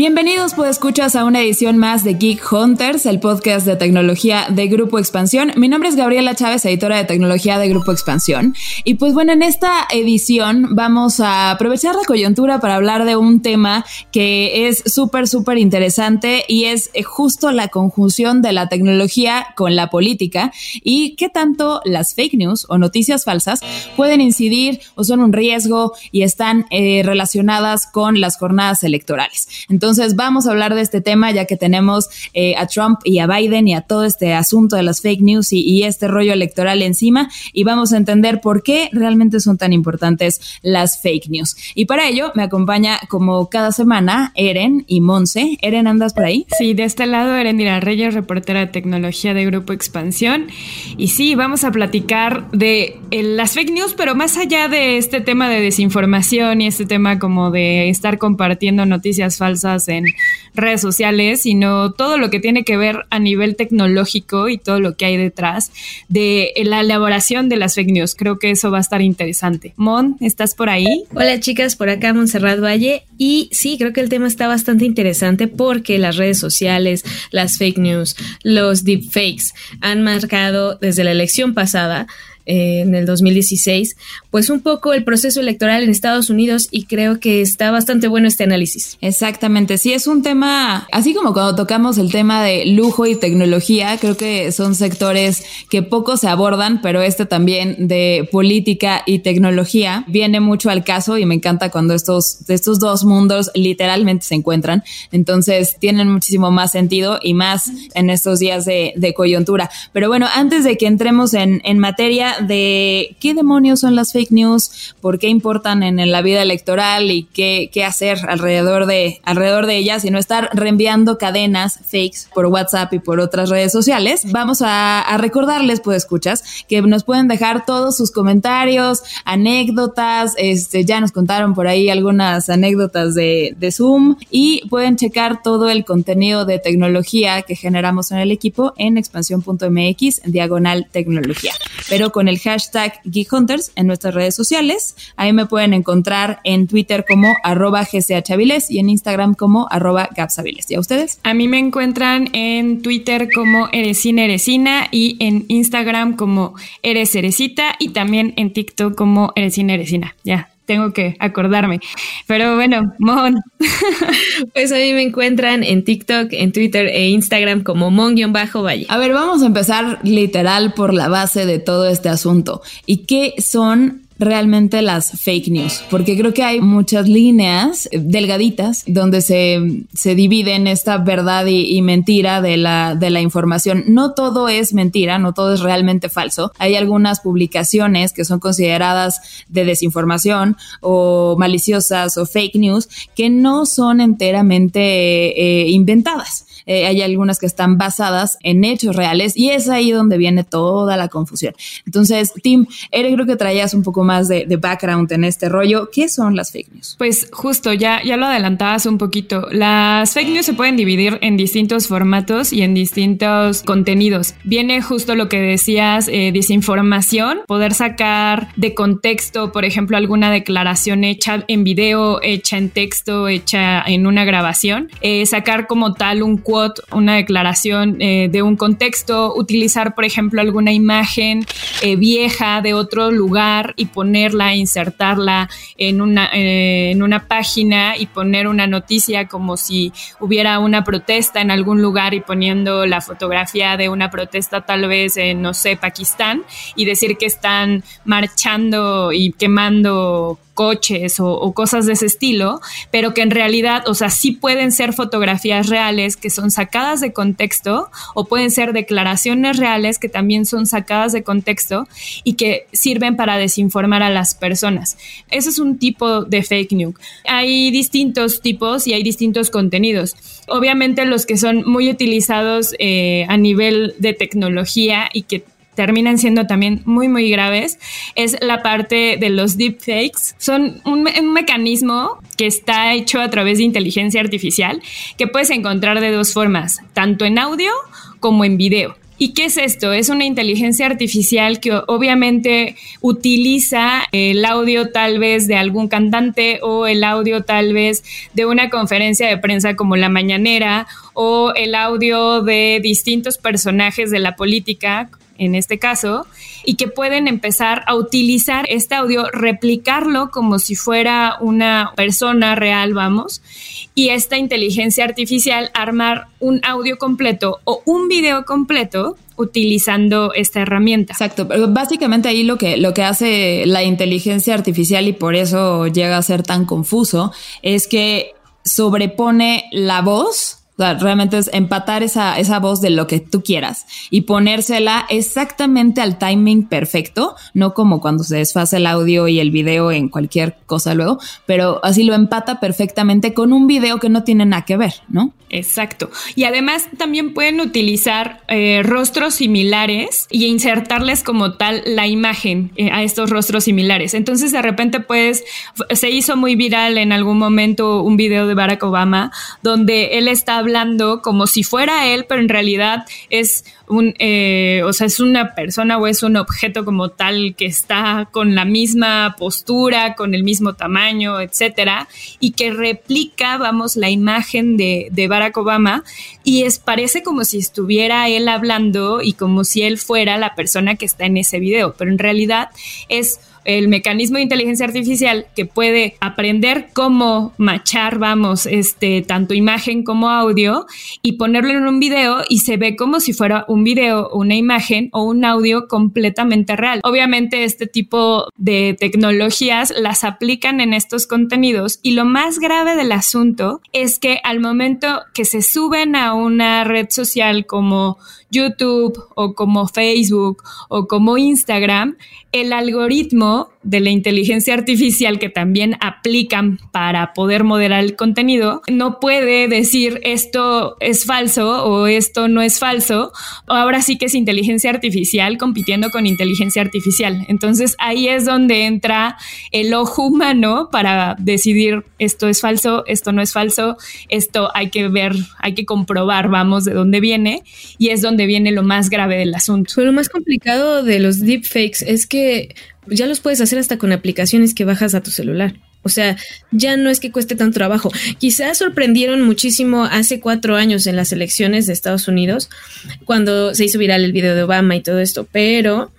Bienvenidos, pues escuchas a una edición más de Geek Hunters, el podcast de tecnología de Grupo Expansión. Mi nombre es Gabriela Chávez, editora de tecnología de Grupo Expansión. Y pues bueno, en esta edición vamos a aprovechar la coyuntura para hablar de un tema que es súper, súper interesante y es justo la conjunción de la tecnología con la política y qué tanto las fake news o noticias falsas pueden incidir o son un riesgo y están eh, relacionadas con las jornadas electorales. Entonces vamos a hablar de este tema ya que tenemos eh, a Trump y a Biden y a todo este asunto de las fake news y, este rollo electoral encima y vamos a entender por qué realmente son tan importantes las fake news. Y para ello me acompaña como cada semana Eren y Monse. Eren, ¿andas por ahí? Sí, de este lado Eren Dira Reyes, reportera de tecnología de Grupo Expansión. Y sí, vamos a platicar de eh, las fake news, pero más allá de este tema de desinformación y este tema como de estar compartiendo noticias falsas en redes sociales, sino todo lo que tiene que ver a nivel tecnológico y todo lo que hay detrás de la elaboración de las fake news. Creo que eso va a estar interesante. Mon, ¿estás por ahí? Hola chicas, por acá Montserrat Valle. Y sí, creo que el tema está bastante interesante porque las redes sociales, las fake news, los deepfakes han marcado desde la elección pasada eh, en el 2016, pues un poco el proceso electoral en Estados Unidos y creo que está bastante bueno este análisis. Exactamente, sí es un tema, así como cuando tocamos el tema de lujo y tecnología, creo que son sectores que poco se abordan, pero este también de política y tecnología viene mucho al caso y me encanta cuando estos, estos dos mundos literalmente se encuentran, entonces tienen muchísimo más sentido y más en estos días de, de coyuntura. Pero bueno, antes de que entremos en, en materia, de qué demonios son las fake news, por qué importan en, la vida electoral y qué, qué, hacer alrededor de, alrededor de ellas y no estar reenviando cadenas fakes por WhatsApp y por otras redes sociales. Vamos a, recordarles, pues escuchas, que nos pueden dejar todos sus comentarios, anécdotas, este, ya nos contaron por ahí algunas anécdotas de, de Zoom y pueden checar todo el contenido de tecnología que generamos en el equipo en expansión.mx diagonal tecnología. Pero con el hashtag Geek Hunters en nuestras redes sociales. Ahí me pueden encontrar en Twitter como arroba gchaviles y en Instagram como arroba gapsaviles. ¿Y a ustedes? A mí me encuentran en Twitter como Eresina Eresina y en Instagram como Eres Eresita y también en TikTok como Eresina Eresina. Ya, tengo que acordarme. Pero bueno, Mon. pues a mí me encuentran en TikTok, en Twitter e Instagram como Mon-Valle. A ver, vamos a empezar literal por la base de todo este asunto. ¿Y qué son realmente las fake news, porque creo que hay muchas líneas delgaditas donde se, se dividen esta verdad y, mentira de la, de la información. No todo es mentira, no todo es realmente falso. Hay algunas publicaciones que son consideradas de desinformación o maliciosas o fake news que no son enteramente eh, inventadas. Eh, hay algunas que están basadas en hechos reales y es ahí donde viene toda la confusión. Entonces, Tim, Eric, creo que traías un poco más de, background en este rollo. ¿Qué son las fake news? Pues justo, ya, ya lo adelantabas un poquito. Las fake news se pueden dividir en distintos formatos y en distintos contenidos. Viene justo lo que decías, eh, desinformación, poder sacar de contexto, por ejemplo, alguna declaración hecha en video, hecha en texto, hecha en una grabación, eh, sacar como tal un una declaración eh, de un contexto, utilizar, por ejemplo, alguna imagen eh, vieja de otro lugar y ponerla, insertarla en una, eh, en una página y poner una noticia como si hubiera una protesta en algún lugar y poniendo la fotografía de una protesta tal vez en, no sé, Pakistán y decir que están marchando y quemando coches o, cosas de ese estilo, pero que en realidad, o sea, sí pueden ser fotografías reales que son sacadas de contexto o pueden ser declaraciones reales que también son sacadas de contexto y que sirven para desinformar a las personas. Ese es un tipo de fake news. Hay distintos tipos y hay distintos contenidos. Obviamente los que son muy utilizados eh, a nivel de tecnología y que terminan siendo también muy, muy graves, es la parte de los deepfakes. Son un, un mecanismo que está hecho a través de inteligencia artificial que puedes encontrar de dos formas, tanto en audio como en video. ¿Y qué es esto? Es una inteligencia artificial que obviamente utiliza el audio tal vez de algún cantante o el audio tal vez de una conferencia de prensa como la mañanera o el audio de distintos personajes de la política en este caso, y que pueden empezar a utilizar este audio, replicarlo como si fuera una persona real, vamos, y esta inteligencia artificial armar un audio completo o un video completo utilizando esta herramienta. Exacto, pero básicamente ahí lo que, lo que hace la inteligencia artificial y por eso llega a ser tan confuso es que sobrepone la voz realmente es empatar esa, esa voz de lo que tú quieras y ponérsela exactamente al timing perfecto, no como cuando se desfase el audio y el video en cualquier cosa luego, pero así lo empata perfectamente con un video que no tiene nada que ver, ¿no? Exacto. Y además también pueden utilizar eh, rostros similares y insertarles como tal la imagen eh, a estos rostros similares. Entonces de repente pues se hizo muy viral en algún momento un video de Barack Obama donde él está hablando como si fuera él, pero en realidad es un, eh, o sea, es una persona o es un objeto como tal que está con la misma postura, con el mismo tamaño, etcétera, y que replica, vamos, la imagen de, de Barack Obama y es, parece como si estuviera él hablando y como si él fuera la persona que está en ese video, pero en realidad es el mecanismo de inteligencia artificial que puede aprender cómo machar, vamos, este, tanto imagen como audio y ponerlo en un video y se ve como si fuera un video, una imagen o un audio completamente real. Obviamente este tipo de tecnologías las aplican en estos contenidos y lo más grave del asunto es que al momento que se suben a una red social como YouTube o como Facebook o como Instagram, el algoritmo de la inteligencia artificial que también aplican para poder moderar el contenido, no puede decir esto es falso o esto no es falso. Ahora sí que es inteligencia artificial compitiendo con inteligencia artificial. Entonces ahí es donde entra el ojo humano para decidir esto es falso, esto no es falso, esto hay que ver, hay que comprobar, vamos, de dónde viene y es donde viene lo más grave del asunto. Lo más complicado de los deepfakes es que ya los puedes hacer hasta con aplicaciones que bajas a tu celular. O sea, ya no es que cueste tanto trabajo. Quizás sorprendieron muchísimo hace cuatro años en las elecciones de Estados Unidos, cuando se hizo viral el video de Obama y todo esto, pero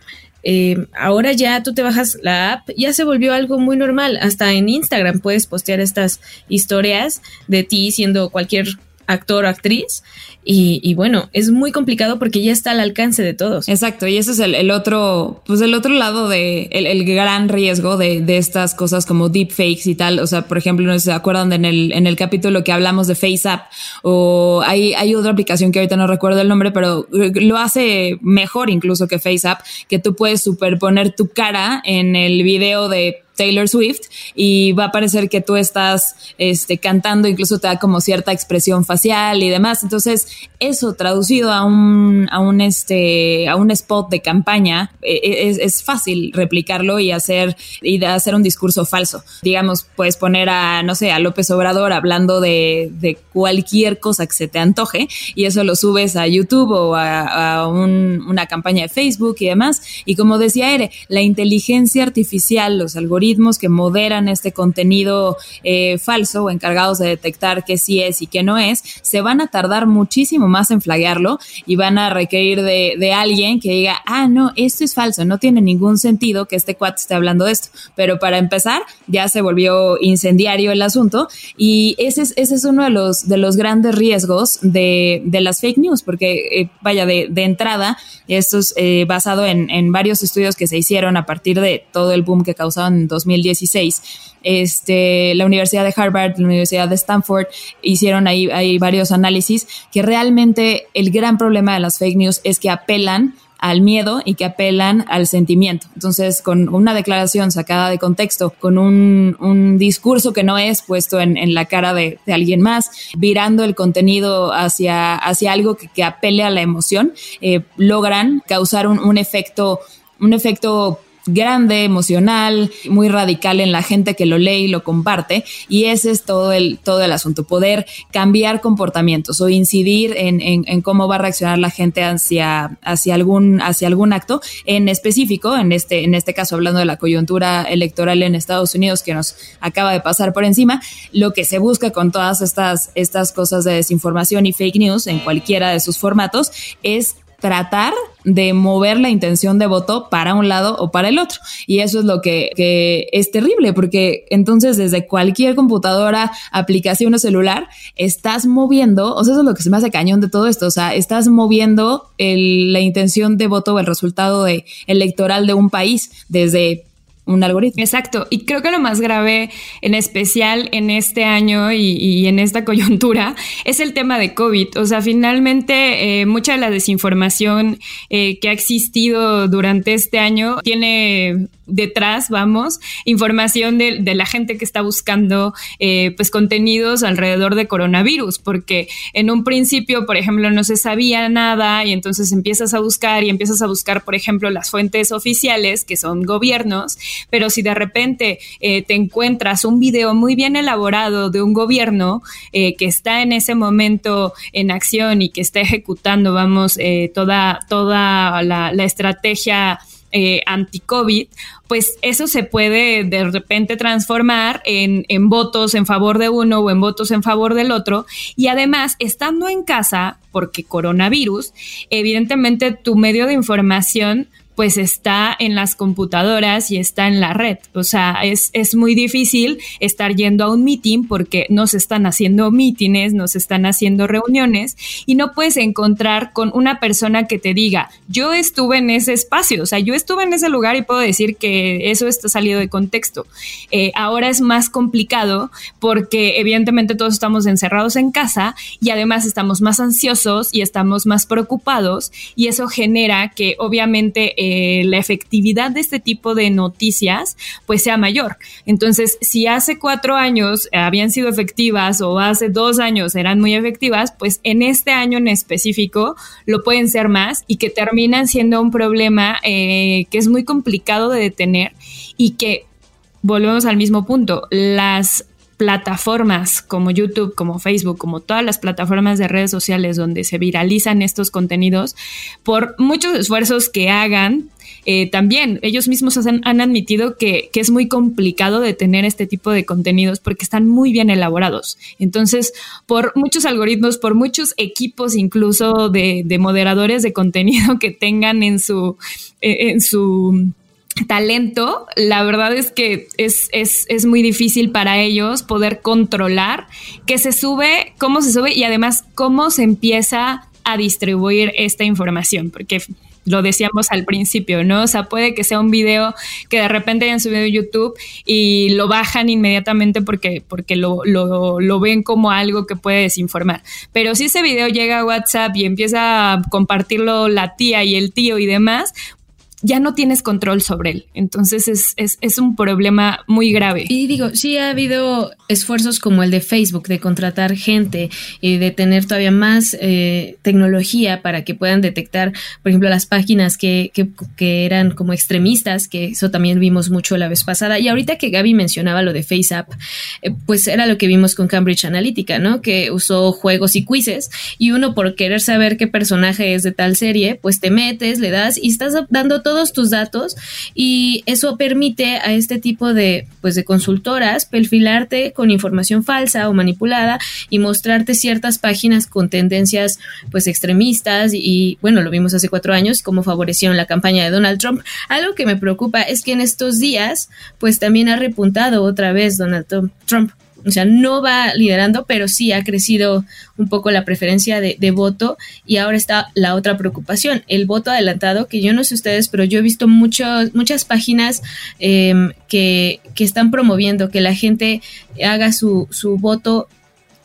eh, ahora ya tú te bajas la app, ya se volvió algo muy normal. Hasta en Instagram puedes postear estas historias de ti siendo cualquier actor o actriz y, bueno, es muy complicado porque ya está al alcance de todos. Exacto, y ese es el, otro, pues el otro lado de el, gran riesgo de, estas cosas como deepfakes y tal. O sea, por ejemplo, no se acuerdan en el, en el capítulo que hablamos de FaceApp o hay, hay otra aplicación que ahorita no recuerdo el nombre, pero lo hace mejor incluso que FaceApp, que tú puedes superponer tu cara en el video de Taylor Swift y va a parecer que tú estás este, cantando, incluso te da como cierta expresión facial y demás. Entonces, eso traducido a un, a un, este, a un spot de campaña, e, e, es, es, fácil replicarlo y hacer, y hacer un discurso falso. Digamos, puedes poner a, no sé, a López Obrador hablando de, de cualquier cosa que se te antoje y eso lo subes a YouTube o a, a un, una campaña de Facebook y demás. Y como decía Ere, la inteligencia artificial, los algoritmos que moderan este contenido eh, falso o encargados de detectar qué sí es y qué no es, se van a tardar muchísimo más en flaguearlo y van a requerir de, de, alguien que diga, ah, no, esto es falso, no tiene ningún sentido que este cuate esté hablando de esto. Pero para empezar, ya se volvió incendiario el asunto y ese es, ese es uno de los, de los grandes riesgos de, de las fake news, porque eh, vaya, de, de, entrada, esto es eh, basado en, en varios estudios que se hicieron a partir de todo el boom que causaron 2016 este, la Universidad de Harvard, la Universidad de Stanford hicieron ahí, hay varios análisis que realmente el gran problema de las fake news es que apelan al miedo y que apelan al sentimiento. Entonces, con una declaración sacada de contexto, con un, un discurso que no es puesto en, la cara de, de, alguien más, virando el contenido hacia, hacia algo que, que apele a la emoción, eh, logran causar un, un efecto, un efecto grande, emocional, muy radical en la gente que lo lee y lo comparte. Y ese es todo el, todo el asunto, poder cambiar comportamientos o incidir en, en, cómo va a reaccionar la gente hacia, hacia, algún, hacia algún acto en específico, en este, en este caso hablando de la coyuntura electoral en Estados Unidos que nos acaba de pasar por encima, lo que se busca con todas estas, estas cosas de desinformación y fake news en cualquiera de sus formatos es tratar de mover la intención de voto para un lado o para el otro. Y eso es lo que, que, es terrible, porque entonces desde cualquier computadora, aplicación o celular, estás moviendo, o sea, eso es lo que se me hace cañón de todo esto, o sea, estás moviendo el, la intención de voto o el resultado de, electoral de un país desde un algoritmo. Exacto. Y creo que lo más grave, en especial en este año y, y en esta coyuntura, es el tema de COVID. O sea, finalmente, eh, mucha de la desinformación eh, que ha existido durante este año tiene detrás, vamos, información de, de la gente que está buscando eh, pues contenidos alrededor de coronavirus, porque en un principio, por ejemplo, no se sabía nada y entonces empiezas a buscar y empiezas a buscar, por ejemplo, las fuentes oficiales, que son gobiernos, pero si de repente eh, te encuentras un video muy bien elaborado de un gobierno eh, que está en ese momento en acción y que está ejecutando, vamos, eh, toda, toda la, estrategia eh, anti-COVID, pues eso se puede de repente transformar en, en, votos en favor de uno o en votos en favor del otro. Y además, estando en casa, porque coronavirus, evidentemente tu medio de información pues está en las computadoras y está en la red. O sea, es, es muy difícil estar yendo a un meeting porque no se están haciendo mítines, no se están haciendo reuniones y no puedes encontrar con una persona que te diga, yo estuve en ese espacio, o sea, yo estuve en ese lugar y puedo decir que eso está salido de contexto. Eh, ahora es más complicado porque evidentemente todos estamos encerrados en casa y además estamos más ansiosos y estamos más preocupados y eso genera que obviamente eh, eh, la efectividad de este tipo de noticias pues sea mayor. Entonces, si hace cuatro años habían sido efectivas o hace dos años eran muy efectivas, pues en este año en específico lo pueden ser más y que terminan siendo un problema eh, que es muy complicado de detener y que volvemos al mismo punto, las plataformas como YouTube, como Facebook, como todas las plataformas de redes sociales donde se viralizan estos contenidos, por muchos esfuerzos que hagan, eh, también ellos mismos han, admitido que, que, es muy complicado detener este tipo de contenidos porque están muy bien elaborados. Entonces, por muchos algoritmos, por muchos equipos incluso de, de moderadores de contenido que tengan en su, en su talento, la verdad es que es, es, es, muy difícil para ellos poder controlar qué se sube, cómo se sube y además cómo se empieza a distribuir esta información, porque lo decíamos al principio, ¿no? O sea, puede que sea un video que de repente hayan subido YouTube y lo bajan inmediatamente porque, porque lo, lo, lo, ven como algo que puede desinformar. Pero si ese video llega a WhatsApp y empieza a compartirlo la tía y el tío y demás, ya no tienes control sobre él. Entonces es, es, es, un problema muy grave. Y digo, sí ha habido esfuerzos como el de Facebook de contratar gente y de tener todavía más eh, tecnología para que puedan detectar, por ejemplo, las páginas que, que, que, eran como extremistas, que eso también vimos mucho la vez pasada. Y ahorita que Gaby mencionaba lo de FaceApp, eh, pues era lo que vimos con Cambridge Analytica, ¿no? Que usó juegos y quizzes y uno por querer saber qué personaje es de tal serie, pues te metes, le das y estás dando todo todos tus datos y eso permite a este tipo de, pues, de consultoras perfilarte con información falsa o manipulada y mostrarte ciertas páginas con tendencias pues extremistas y bueno, lo vimos hace cuatro años como favorecieron la campaña de Donald Trump. Algo que me preocupa es que en estos días pues también ha repuntado otra vez Donald Trump o sea, no va liderando, pero sí ha crecido un poco la preferencia de, de, voto. Y ahora está la otra preocupación, el voto adelantado, que yo no sé ustedes, pero yo he visto muchos, muchas páginas eh, que, que, están promoviendo que la gente haga su, su voto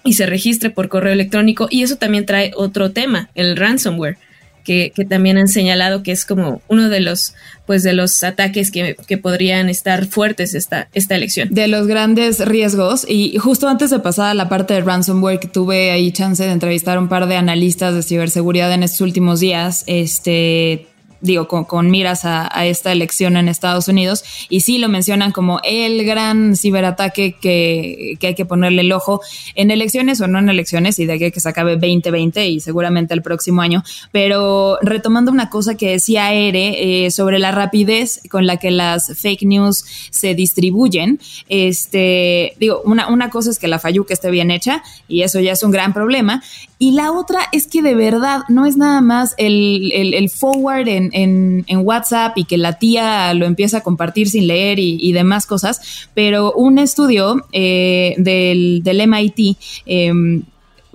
y se registre por correo electrónico y eso también trae otro tema, el ransomware que, también han señalado que es como uno de los pues de los ataques que, podrían estar fuertes esta, esta elección. De los grandes riesgos, y justo antes de pasar a la parte de ransomware, que tuve ahí chance de entrevistar a un par de analistas de ciberseguridad en estos últimos días, este digo, con, miras a, esta elección en Estados Unidos, y sí lo mencionan como el gran ciberataque que, hay que ponerle el ojo en elecciones o no en elecciones, y de aquí que se acabe 2020 y seguramente el próximo año. Pero retomando una cosa que decía Ere eh, sobre la rapidez con la que las fake news se distribuyen, este, digo, una, una cosa es que la que esté bien hecha, y eso ya es un gran problema, y la otra es que de verdad no es nada más el, el, forward en, en, WhatsApp y que la tía lo empieza a compartir sin leer y, demás cosas, pero un estudio eh, del, del MIT eh,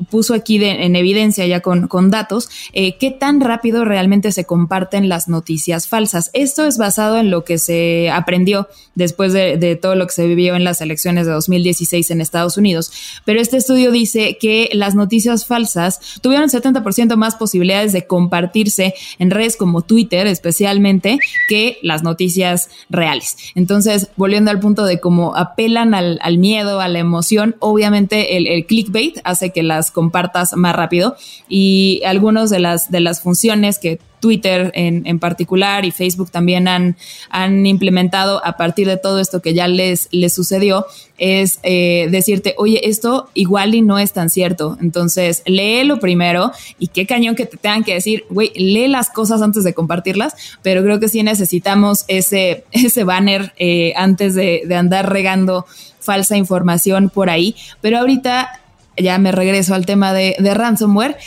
puso aquí en evidencia ya con, datos eh, qué tan rápido realmente se comparten las noticias falsas. Esto es basado en lo que se aprendió después de, todo lo que se vivió en las elecciones de 2016 en Estados Unidos. Pero este estudio dice que las noticias falsas tuvieron 70% más posibilidades de compartirse en redes como Twitter especialmente que las noticias reales. Entonces, volviendo al punto de cómo apelan al, miedo, a la emoción, obviamente el clickbait hace que las compartas más rápido y algunas de las, de las funciones que Twitter en, en, particular y Facebook también han, han implementado a partir de todo esto que ya les, les sucedió, es eh, decirte, oye, esto igual y no es tan cierto. Entonces, léelo primero y qué cañón que te tengan que decir, güey, lee las cosas antes de compartirlas, pero creo que sí necesitamos ese, ese banner eh, antes de, de andar regando falsa información por ahí. Pero ahorita ya me regreso al tema de, ransomware,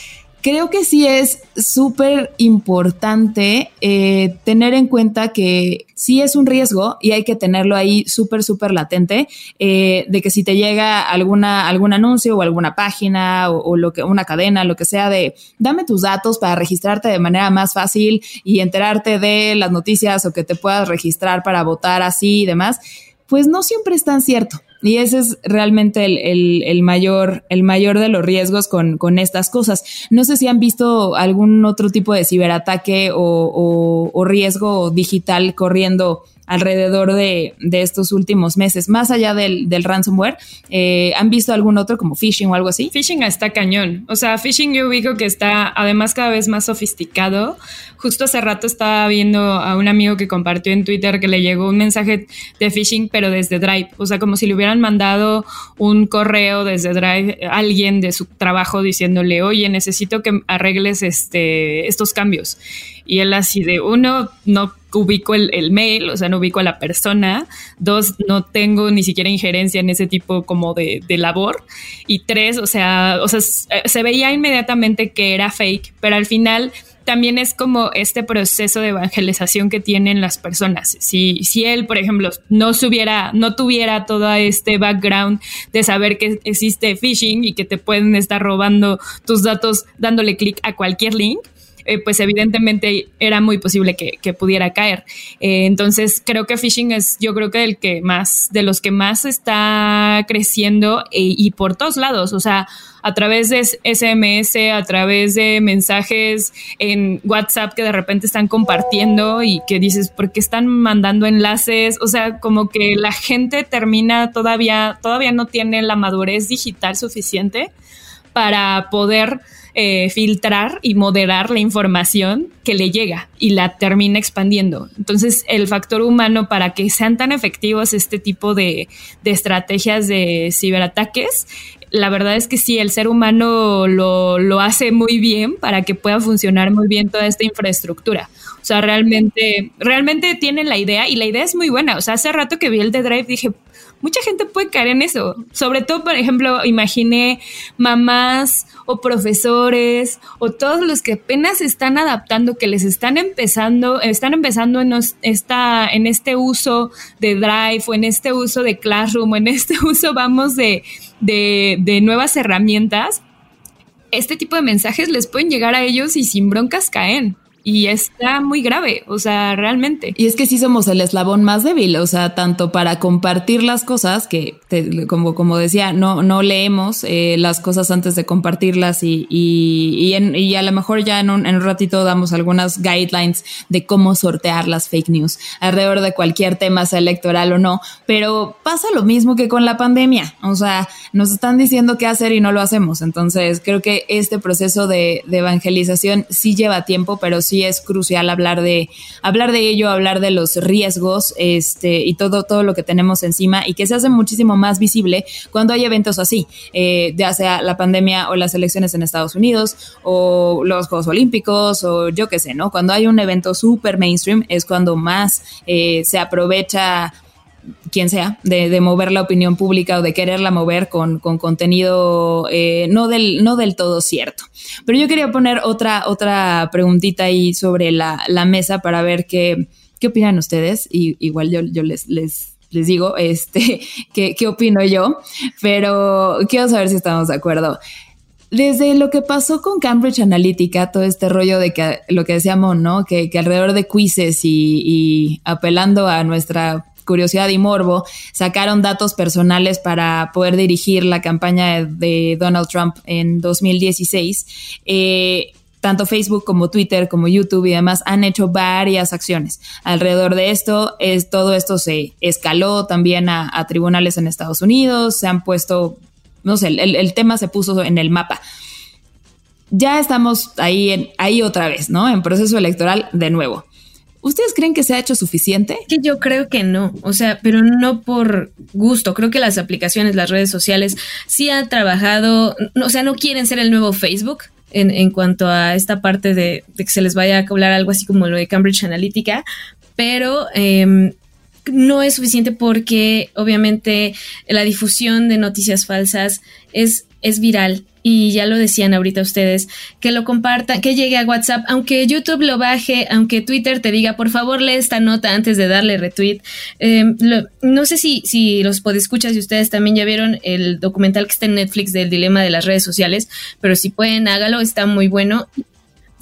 creo que sí es súper importante eh, tener en cuenta que sí es un riesgo y hay que tenerlo ahí súper, súper latente, eh, de que si te llega alguna, algún anuncio o alguna página o, lo que, una cadena, lo que sea, de dame tus datos para registrarte de manera más fácil y enterarte de las noticias o que te puedas registrar para votar así y demás, pues no siempre es tan cierto. Y ese es realmente el, mayor, el mayor de los riesgos con, con, estas cosas. No sé si han visto algún otro tipo de ciberataque o, o riesgo digital corriendo alrededor de, estos últimos meses, más allá del, ransomware. Eh, ¿Han visto algún otro como phishing o algo así? Phishing está cañón. O sea, phishing yo ubico que está además cada vez más sofisticado. Justo hace rato estaba viendo a un amigo que compartió en Twitter que le llegó un mensaje de phishing, pero desde Drive. O sea, como si le hubieran mandado un correo desde Drive a alguien de su trabajo diciéndole, oye, necesito que arregles este, estos cambios. Y él así de uno, no ubico el, mail, o sea, no ubico a la persona. Dos, no tengo ni siquiera injerencia en ese tipo como de, labor. Y tres, o sea, o sea, se veía inmediatamente que era fake, pero al final también es como este proceso de evangelización que tienen las personas. Si, si él, por ejemplo, no subiera, no tuviera todo este background de saber que existe phishing y que te pueden estar robando tus datos dándole clic a cualquier link, eh, pues evidentemente era muy posible que, pudiera caer. Eh, entonces creo que phishing es yo creo que el que más, de los que más está creciendo e, y por todos lados, o sea, a través de SMS, a través de mensajes en WhatsApp que de repente están compartiendo y que dices, ¿por qué están mandando enlaces? O sea, como que la gente termina todavía, todavía no tiene la madurez digital suficiente para poder eh, filtrar y moderar la información que le llega y la termina expandiendo. Entonces, el factor humano para que sean tan efectivos este tipo de, estrategias de ciberataques, la verdad es que sí, el ser humano lo, lo, hace muy bien para que pueda funcionar muy bien toda esta infraestructura. O sea, realmente, realmente tienen la idea y la idea es muy buena. O sea, hace rato que vi el de Drive dije, mucha gente puede caer en eso. Sobre todo, por ejemplo, imaginé mamás o profesores o todos los que apenas están adaptando, que les están empezando, están empezando en, esta, en este uso de Drive o en este uso de Classroom o en este uso, vamos, de, de, de nuevas herramientas. Este tipo de mensajes les pueden llegar a ellos y sin broncas caen. Y está muy grave, o sea, realmente. Y es que sí somos el eslabón más débil, o sea, tanto para compartir las cosas, que como, como decía, no, no leemos eh, las cosas antes de compartirlas y, y, y, a lo mejor ya en un, en un ratito damos algunas guidelines de cómo sortear las fake news alrededor de cualquier tema, sea electoral o no, pero pasa lo mismo que con la pandemia, o sea, nos están diciendo qué hacer y no lo hacemos, entonces creo que este proceso de, de evangelización sí lleva tiempo, pero sí es crucial hablar de, hablar de ello, hablar de los riesgos este, y todo, todo lo que tenemos encima y que se hace muchísimo más visible cuando hay eventos así, eh, ya sea la pandemia o las elecciones en Estados Unidos o los Juegos Olímpicos o yo qué sé, ¿no? Cuando hay un evento súper mainstream es cuando más eh, se aprovecha quien sea, de, mover la opinión pública o de quererla mover con, contenido eh, no, del, no del todo cierto. Pero yo quería poner otra, otra preguntita ahí sobre la, mesa para ver qué, qué opinan ustedes. Y igual yo, yo les, les, les digo este, qué, qué opino yo, pero quiero saber si estamos de acuerdo. Desde lo que pasó con Cambridge Analytica, todo este rollo de que lo que decíamos, ¿no? Que, alrededor de quizzes y apelando a nuestra curiosidad y morbo, sacaron datos personales para poder dirigir la campaña de Donald Trump en 2016. Eh, tanto Facebook como Twitter como YouTube y demás han hecho varias acciones alrededor de esto. Es, todo esto se escaló también a, tribunales en Estados Unidos, se han puesto, no sé, el, tema se puso en el mapa. Ya estamos ahí, en, ahí otra vez, ¿no? En proceso electoral de nuevo. ¿Ustedes creen que se ha hecho suficiente? Que yo creo que no, o sea, pero no por gusto. Creo que las aplicaciones, las redes sociales, sí han trabajado, o sea, no quieren ser el nuevo Facebook. En, cuanto a esta parte de, que se les vaya a hablar algo así como lo de Cambridge Analytica, pero em, no es suficiente porque obviamente la difusión de noticias falsas es, es viral y ya lo decían ahorita ustedes, que lo compartan, que llegue a WhatsApp, aunque YouTube lo baje, aunque Twitter te diga, por favor lee esta nota antes de darle retweet. Em, no sé si, si los podescuchas y ustedes también ya vieron el documental que está en Netflix del dilema de las redes sociales, pero si pueden, hágalo, está muy bueno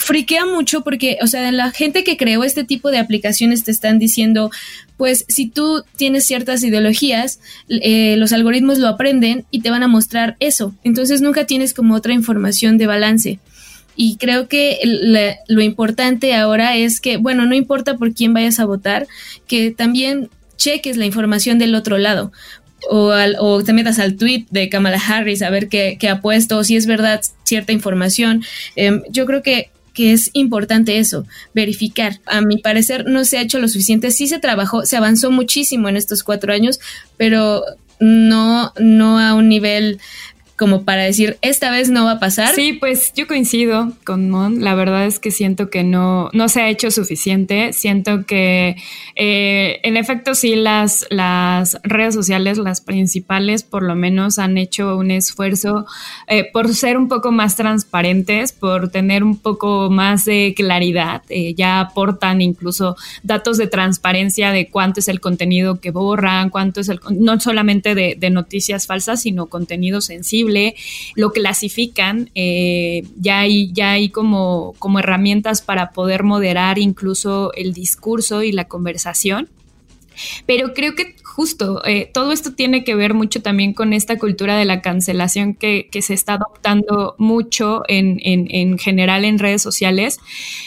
friquea mucho porque, o sea, la gente que creó este tipo de aplicaciones te están diciendo, pues si tú tienes ciertas ideologías, eh, los algoritmos lo aprenden y te van a mostrar eso. Entonces nunca tienes como otra información de balance. Y creo que lo importante ahora es que, bueno, no importa por quién vayas a votar, que también cheques la información del otro lado. O, o, te metas al tweet de Kamala Harris a ver qué, ha puesto, si es verdad cierta información. Em, yo creo que que es importante eso, verificar. A mi parecer no se ha hecho lo suficiente, sí se trabajó, se avanzó muchísimo en estos cuatro años, pero no, no a un nivel como para decir, esta vez no va a pasar. Sí, pues yo coincido con Mon. La verdad es que siento que no, no se ha hecho suficiente. Siento que, eh, en efecto, sí, las, las redes sociales, las principales, por lo menos han hecho un esfuerzo eh, por ser un poco más transparentes, por tener un poco más de claridad. Eh, ya aportan incluso datos de transparencia de cuánto es el contenido que borran, cuánto es el, no solamente de, de noticias falsas, sino contenido sensible lo clasifican, eh, ya hay, ya hay como, como herramientas para poder moderar incluso el discurso y la conversación. Pero creo que justo eh, todo esto tiene que ver mucho también con esta cultura de la cancelación que, se está adoptando mucho en, en, general en redes sociales.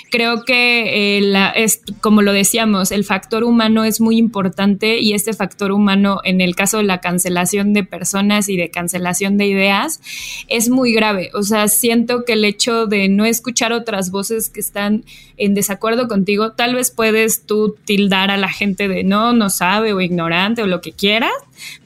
Creo que eh, es, como lo decíamos, el factor humano es muy importante y este factor humano en el caso de la cancelación de personas y de cancelación de ideas es muy grave. O sea, siento que el hecho de no escuchar otras voces que están en desacuerdo contigo, tal vez puedes tú tildar a la gente de no, no sabe o ignorante o lo que quieras,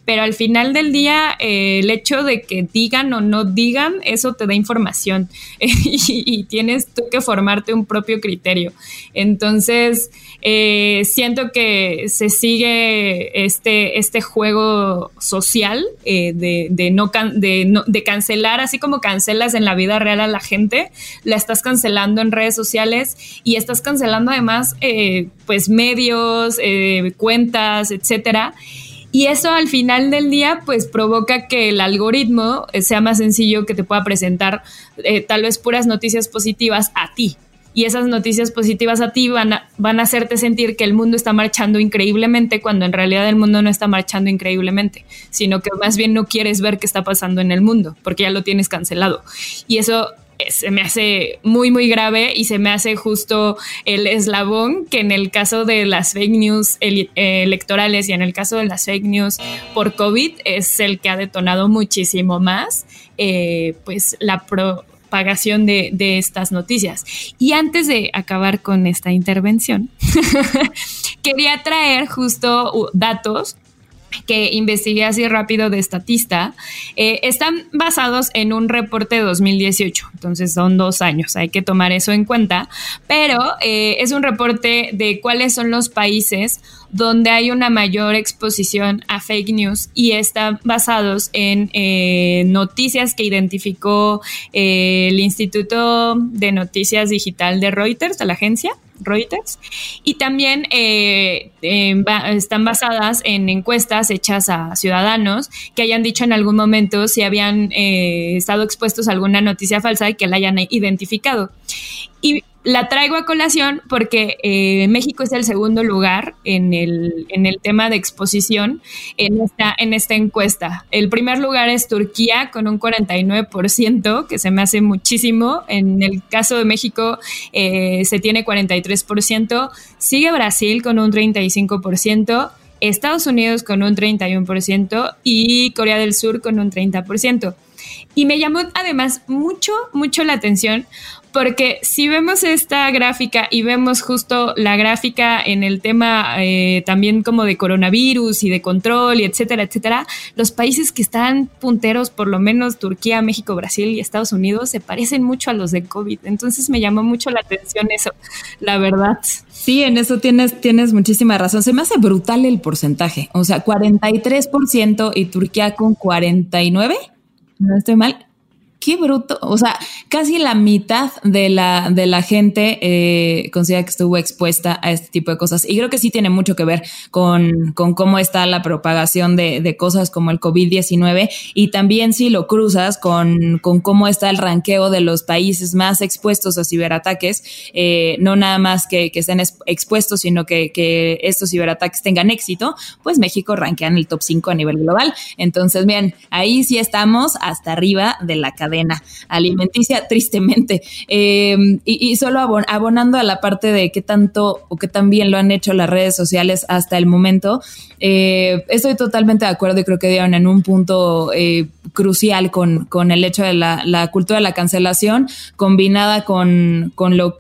pero al final del día eh, el hecho de que digan o no digan, eso te da información y, tienes tú que formarte un propio criterio. Entonces, eh, siento que se sigue este, este juego social eh, de, no de, de cancelar, así como cancelas en la vida real a la gente, la estás cancelando en redes sociales y estás cancelando además pues medios, cuentas, etcétera. Y eso al final del día pues provoca que el algoritmo sea más sencillo que te pueda presentar tal vez puras noticias positivas a ti, y esas noticias positivas a ti van a, van a hacerte sentir que el mundo está marchando increíblemente cuando en realidad el mundo no está marchando increíblemente, sino que más bien no quieres ver qué está pasando en el mundo porque ya lo tienes cancelado. Y eso se me hace muy, muy grave y se me hace justo el eslabón que en el caso de las fake news electorales y en el caso de las fake news por COVID es el que ha detonado muchísimo más eh, pues la propagación de, de, estas noticias. Y antes de acabar con esta intervención, quería traer justo datos que investigué así rápido de Estatista, eh, están basados en un reporte de 2018, entonces son dos años, hay que tomar eso en cuenta, pero eh, es un reporte de cuáles son los países donde hay una mayor exposición a fake news y están basados en eh, noticias que identificó el Instituto de Noticias Digital de Reuters, de la agencia. Reuters, y también eh, están basadas en encuestas hechas a ciudadanos que hayan dicho en algún momento si habían eh, estado expuestos a alguna noticia falsa y que la hayan identificado. Y la traigo a colación porque eh, México es el segundo lugar en el, en el tema de exposición en esta, en esta encuesta. El primer lugar es Turquía con un 49%, que se me hace muchísimo. En el caso de México eh, se tiene 43%. Sigue Brasil con un 35%. Estados Unidos con un 31% y Corea del Sur con un 30%. Y me llamó además mucho, mucho la atención porque si vemos esta gráfica y vemos justo la gráfica en el tema eh, también como de coronavirus y de control y etcétera, etcétera, los países que están punteros, por lo menos Turquía, México, Brasil y Estados Unidos, se parecen mucho a los de COVID. Entonces me llamó mucho la atención eso, la verdad. Sí, en eso tienes, tienes muchísima razón. Se me hace brutal el porcentaje. O sea, 43% y Turquía con 49%. No estoy mal qué bruto, o sea, casi la mitad de la, de la gente eh, considera que estuvo expuesta a este tipo de cosas. Y creo que sí tiene mucho que ver con, con cómo está la propagación de, de cosas como el COVID-19 y también si lo cruzas con, con, cómo está el ranqueo de los países más expuestos a ciberataques, eh, no nada más que, que estén expuestos, sino que, que, estos ciberataques tengan éxito, pues México rankea en el top 5 a nivel global. Entonces, bien, ahí sí estamos hasta arriba de la cadena cadena alimenticia, tristemente. Em, y, solo abonando a la parte de qué tanto o qué tan bien lo han hecho las redes sociales hasta el momento, eh, estoy totalmente de acuerdo y creo que dieron en un punto eh, crucial con, con, el hecho de la, la, cultura de la cancelación combinada con, con lo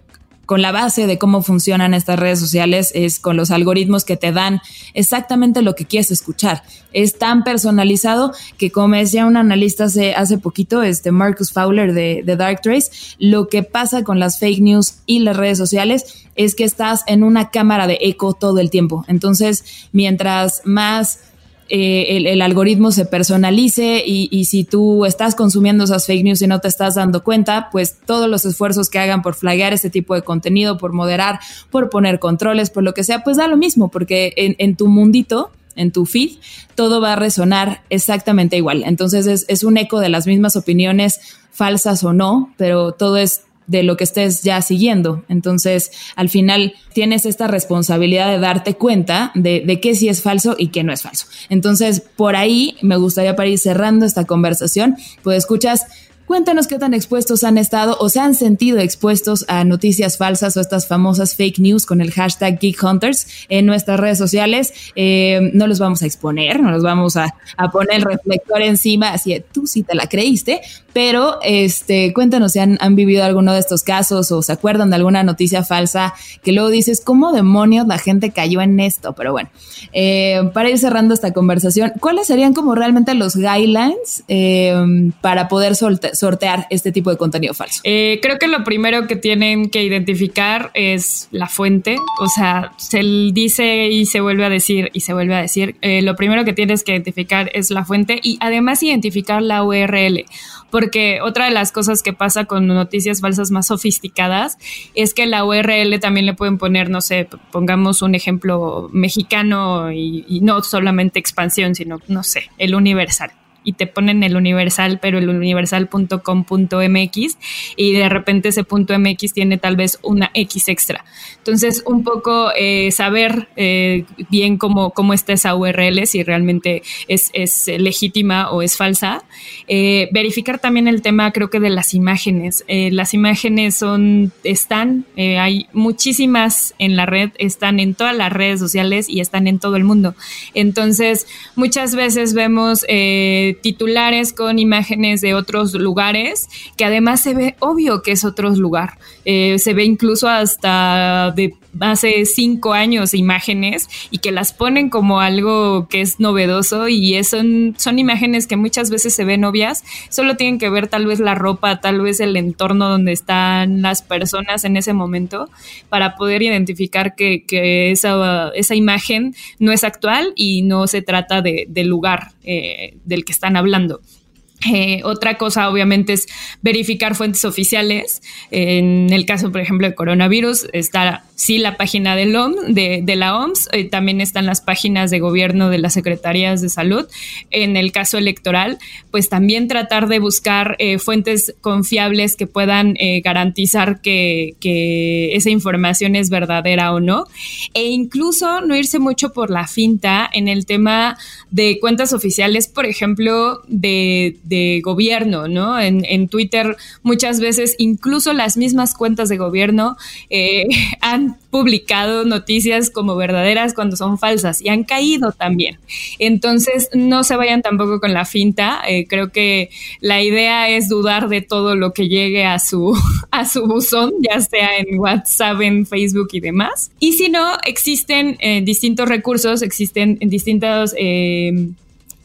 con la base de cómo funcionan estas redes sociales es con los algoritmos que te dan exactamente lo que quieres escuchar. Es tan personalizado que como decía un analista hace, hace poquito, este Marcus Fowler de, de Dark Trace, lo que pasa con las fake news y las redes sociales es que estás en una cámara de eco todo el tiempo. Entonces, mientras más eh, el, algoritmo se personalice y, si tú estás consumiendo esas fake news y no te estás dando cuenta, pues todos los esfuerzos que hagan por flaggear este tipo de contenido, por moderar, por poner controles, por lo que sea, pues da lo mismo, porque en, en tu mundito en tu feed, todo va a resonar exactamente igual. Entonces es, es, un eco de las mismas opiniones, falsas o no, pero todo es de lo que estés ya siguiendo. Entonces, al final tienes esta responsabilidad de darte cuenta de, de qué sí es falso y qué no es falso. Entonces, por ahí me gustaría para ir cerrando esta conversación, pues escuchas Cuéntanos qué tan expuestos han estado o se han sentido expuestos a noticias falsas o estas famosas fake news con el hashtag Geek Hunters en nuestras redes sociales. Eh, no los vamos a exponer, no los vamos a, poner el reflector encima, así tú sí te la creíste, pero este, cuéntanos si han, han, vivido alguno de estos casos o se acuerdan de alguna noticia falsa que luego dices, ¿cómo demonios la gente cayó en esto? Pero bueno, eh, para ir cerrando esta conversación, ¿cuáles serían como realmente los guidelines eh, para poder soltar? Sortear este tipo de contenido falso? Eh, creo que lo primero que tienen que identificar es la fuente. O sea, se dice y se vuelve a decir y se vuelve a decir. Eh, lo primero que tienes que identificar es la fuente y además identificar la URL. Porque otra de las cosas que pasa con noticias falsas más sofisticadas es que la URL también le pueden poner, no sé, pongamos un ejemplo mexicano y, y no solamente expansión, sino, no sé, el universal y te ponen el universal, pero el universal.com.mx y de repente ese punto MX tiene tal vez una X extra. Entonces, un poco eh, saber eh, bien cómo, cómo está esa URL, si realmente es, legítima o es falsa. Eh, verificar también el tema, creo que de las imágenes. las imágenes son, están, hay muchísimas en la red, están en todas las redes sociales y están en todo el mundo. Entonces, muchas veces vemos titulares con imágenes de otros lugares, que además se ve obvio que es otro lugar. Eh, se ve incluso hasta de hace cinco años imágenes y que las ponen como algo que es novedoso y son, son imágenes que muchas veces se ven obvias, solo tienen que ver tal vez la ropa, tal vez el entorno donde están las personas en ese momento para poder identificar que, esa, esa, imagen no es actual y no se trata de, del lugar eh, del que están hablando. Eh, otra cosa, obviamente, es verificar fuentes oficiales. En el caso, por ejemplo, de coronavirus, está sí la página del de, la OMS, eh, también están las páginas de gobierno de las secretarías de salud. En el caso electoral, pues también tratar de buscar eh, fuentes confiables que puedan garantizar que, que, esa información es verdadera o no. E incluso no irse mucho por la finta en el tema de cuentas oficiales, por ejemplo, de de gobierno, ¿no? En, Twitter muchas veces incluso las mismas cuentas de gobierno eh, publicado noticias como verdaderas cuando son falsas y han caído también. Entonces, no se vayan tampoco con la finta. Eh, creo que la idea es dudar de todo lo que llegue a su, a su buzón, ya sea en WhatsApp, en Facebook y demás. Y si no, existen eh, distintos recursos, existen distintos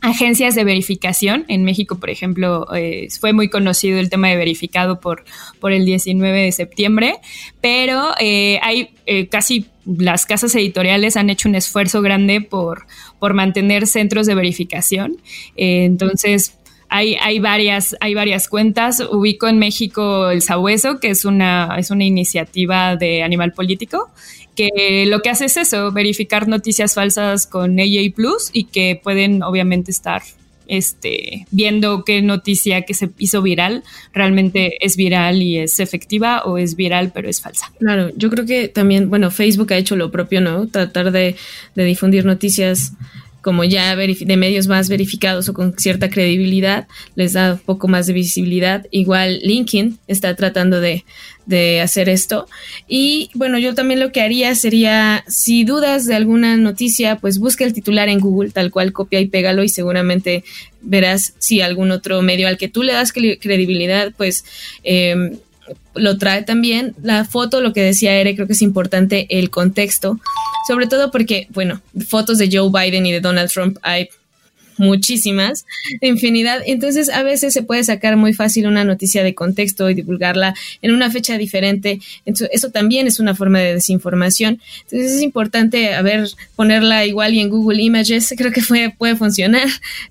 agencias de verificación. En México, por ejemplo, eh, fue muy conocido el tema de verificado por, por el 19 de septiembre, pero eh, hay eh, casi las casas editoriales han hecho un esfuerzo grande por, por mantener centros de verificación. entonces, hay, hay, varias, hay varias cuentas. Ubico en México el Sabueso, que es una, es una iniciativa de animal político que lo que hace es eso, verificar noticias falsas con AJ Plus y que pueden obviamente estar este, viendo qué noticia que se hizo viral realmente es viral y es efectiva o es viral pero es falsa. Claro, yo creo que también, bueno, Facebook ha hecho lo propio, ¿no? Tratar de, de difundir noticias como ya de medios más verificados o con cierta credibilidad, les da un poco más de visibilidad. Igual LinkedIn está tratando de, de hacer esto. Y bueno, yo también lo que haría sería, si dudas de alguna noticia, pues busca el titular en Google, tal cual copia y pégalo y seguramente verás si algún otro medio al que tú le das credibilidad, pues eh, lo trae también. La foto, lo que decía Ere, creo que es importante el contexto, sobre todo porque, bueno, fotos de Joe Biden y de Donald Trump hay muchísimas, infinidad. Entonces, a veces se puede sacar muy fácil una noticia de contexto y divulgarla en una fecha diferente. Entonces, eso también es una forma de desinformación. Entonces, es importante, ponerla igual y en Google Images, creo que puede funcionar.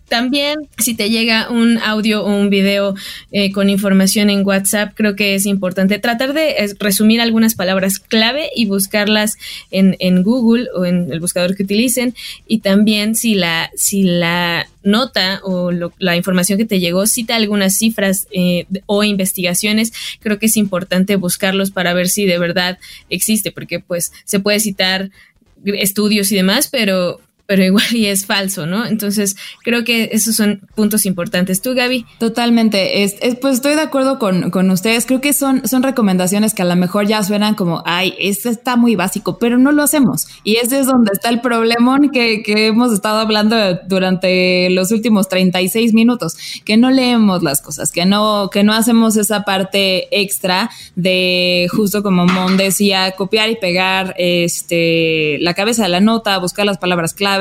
También, si te llega un audio o un video eh, con información en WhatsApp, creo que es importante tratar de resumir algunas palabras clave y buscarlas en, en Google o en el buscador que utilicen. Y también, si la, si la nota o la información que te llegó cita algunas cifras eh, o investigaciones, creo que es importante buscarlos para ver si de verdad existe, porque pues se puede citar estudios y demás, pero pero igual y es falso, ¿no? Entonces, creo que esos son puntos importantes. ¿Tú, Gaby? Totalmente. Es, pues estoy de acuerdo con, con, ustedes. Creo que son, son recomendaciones que a lo mejor ya suenan como, ay, esto está muy básico, pero no lo hacemos. Y ese es donde está el problemón que, que hemos estado hablando durante los últimos 36 minutos, que no leemos las cosas, que no, que no hacemos esa parte extra de, justo como Mon decía, copiar y pegar este, la cabeza de la nota, buscar las palabras clave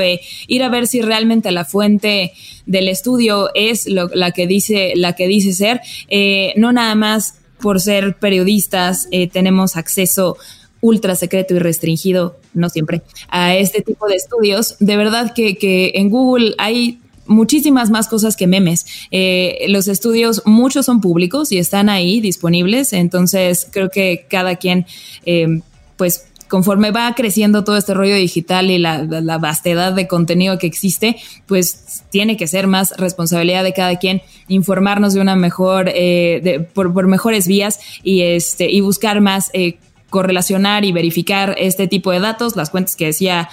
ir a ver si realmente la fuente del estudio es la que dice, la que dice ser, eh, no nada más por ser periodistas eh, tenemos acceso ultra secreto y restringido, no siempre, a este tipo de estudios. De verdad que, en Google hay muchísimas más cosas que memes. Eh, los estudios, muchos son públicos y están ahí disponibles, entonces creo que cada quien, pues, conforme va creciendo todo este rollo digital y la, la, vastedad de contenido que existe, pues tiene que ser más responsabilidad de cada quien informarnos de una mejor, eh, por, por, mejores vías y, este, y buscar más eh, correlacionar y verificar este tipo de datos, las cuentas que decía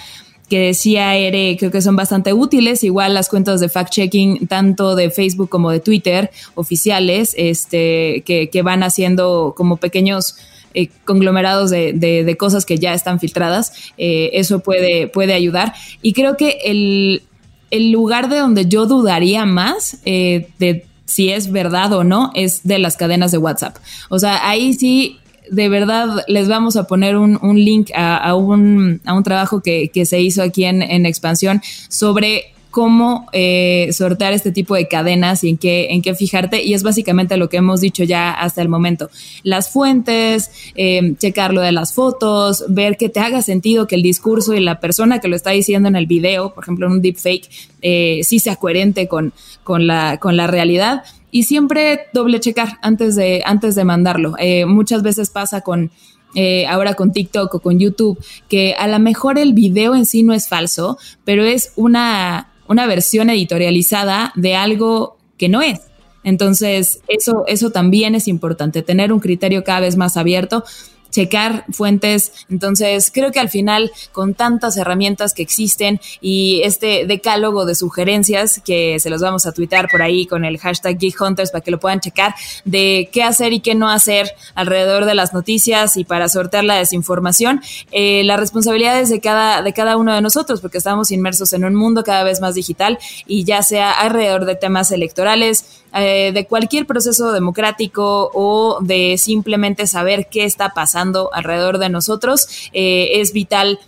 que decía Ere, creo que son bastante útiles. Igual las cuentas de fact-checking, tanto de Facebook como de Twitter, oficiales, este, que, que van haciendo como pequeños eh, conglomerados de, de, cosas que ya están filtradas. Eh, eso puede, puede ayudar. Y creo que el, el lugar de donde yo dudaría más eh, de si es verdad o no es de las cadenas de WhatsApp. O sea, ahí sí de verdad les vamos a poner un, link a, un, a, un, trabajo que, se hizo aquí en, en Expansión sobre cómo eh, sortear este tipo de cadenas y en qué, en qué fijarte. Y es básicamente lo que hemos dicho ya hasta el momento. Las fuentes, eh, checar lo de las fotos, ver que te haga sentido que el discurso y la persona que lo está diciendo en el video, por ejemplo en un deepfake, eh, sí sea coherente con, con, la, con la realidad y siempre doble checar antes de, antes de mandarlo. Eh, muchas veces pasa con, eh, ahora con TikTok o con YouTube, que a lo mejor el video en sí no es falso, pero es una, una versión editorializada de algo que no es. Entonces, eso, eso también es importante, tener un criterio cada vez más abierto checar fuentes. Entonces, creo que al final, con tantas herramientas que existen y este decálogo de sugerencias que se los vamos a tuitar por ahí con el hashtag Geek Hunters para que lo puedan checar de qué hacer y qué no hacer alrededor de las noticias y para sortear la desinformación, eh, la responsabilidad es de cada, de cada uno de nosotros, porque estamos inmersos en un mundo cada vez más digital y ya sea alrededor de temas electorales, eh, de cualquier proceso democrático o de simplemente saber qué está pasando alrededor de nosotros, eh, es vital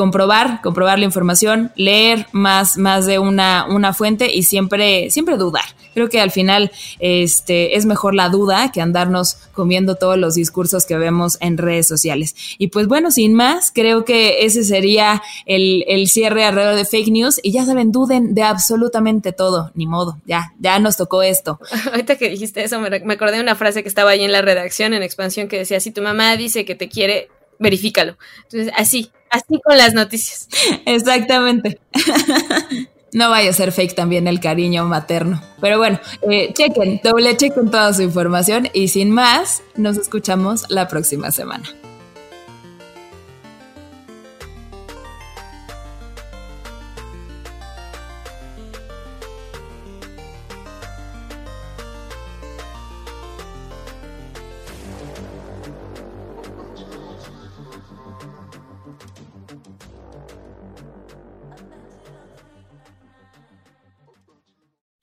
comprobar, comprobar la información, leer más, más de una, una fuente y siempre, siempre dudar. Creo que al final este, es mejor la duda que andarnos comiendo todos los discursos que vemos en redes sociales. Y pues bueno, sin más, creo que ese sería el, el cierre alrededor de fake news. Y ya saben, duden de absolutamente todo. Ni modo, ya, ya nos tocó esto. Ahorita que dijiste eso, me, me acordé de una frase que estaba ahí en la redacción en expansión que decía, si tu mamá dice que te quiere, verifícalo. Entonces, así, así con las noticias. Exactamente. no vaya a ser fake también el cariño materno. Pero bueno, eh, chequen, doble chequen toda su información y sin más, nos escuchamos la próxima semana.